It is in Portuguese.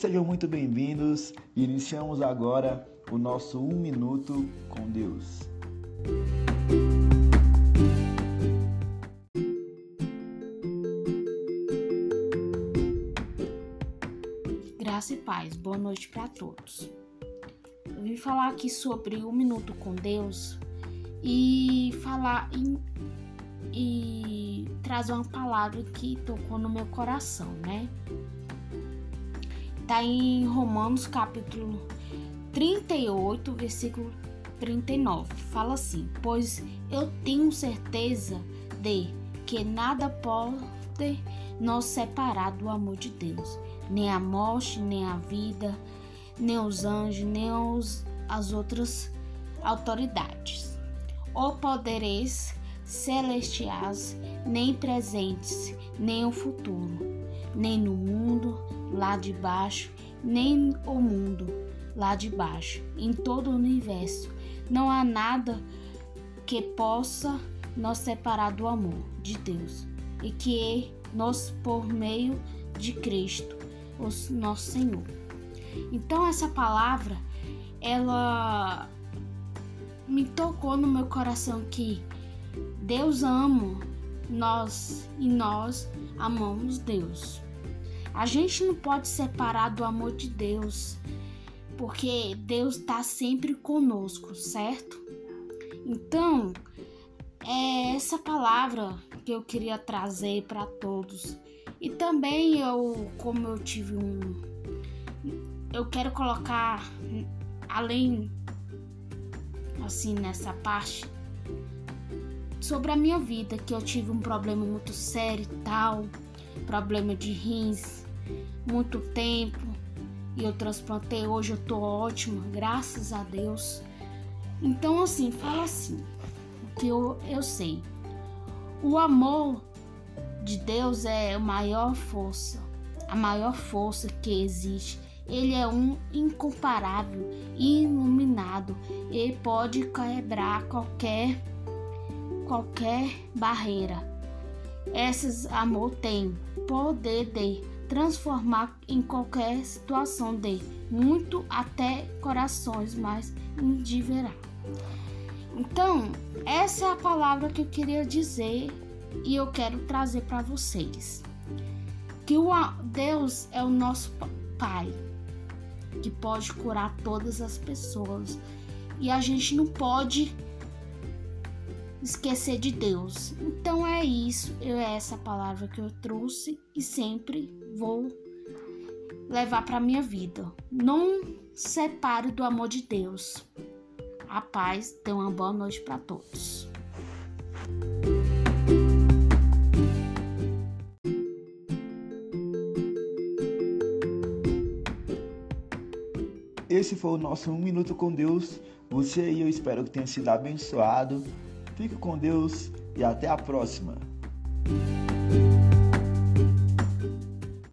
sejam muito bem-vindos. Iniciamos agora o nosso Um Minuto com Deus. Graça e paz, boa noite para todos. Eu vim falar aqui sobre um minuto com Deus e falar em, e trazer uma palavra que tocou no meu coração, né? Tá em Romanos capítulo 38, versículo 39. Fala assim: Pois eu tenho certeza de que nada pode nos separar do amor de Deus, nem a morte, nem a vida, nem os anjos, nem os, as outras autoridades, ou poderes celestiais, nem presentes, nem o futuro, nem no mundo lá de baixo, nem o mundo lá de baixo, em todo o universo. Não há nada que possa nos separar do amor de Deus e que nos por meio de Cristo, o nosso Senhor. Então essa palavra ela me tocou no meu coração que Deus ama nós e nós amamos Deus. A gente não pode separar do amor de Deus, porque Deus está sempre conosco, certo? Então, é essa palavra que eu queria trazer para todos. E também eu, como eu tive um eu quero colocar além assim nessa parte sobre a minha vida que eu tive um problema muito sério e tal, problema de rins, muito tempo e eu transplantei hoje eu tô ótima, graças a Deus. Então assim, fala assim, que eu, eu sei. O amor de Deus é a maior força, a maior força que existe ele é um incomparável, iluminado e pode quebrar qualquer qualquer barreira. Esses amor tem poder de transformar em qualquer situação de muito até corações mais indiverá. Então, essa é a palavra que eu queria dizer e eu quero trazer para vocês. Que o Deus é o nosso Pai, que pode curar todas as pessoas. E a gente não pode esquecer de Deus. Então é isso, é essa palavra que eu trouxe e sempre vou levar para minha vida. Não separe do amor de Deus. A paz, tenha uma boa noite para todos. Esse foi o nosso Um Minuto com Deus. Você e eu espero que tenha sido abençoado. Fique com Deus e até a próxima.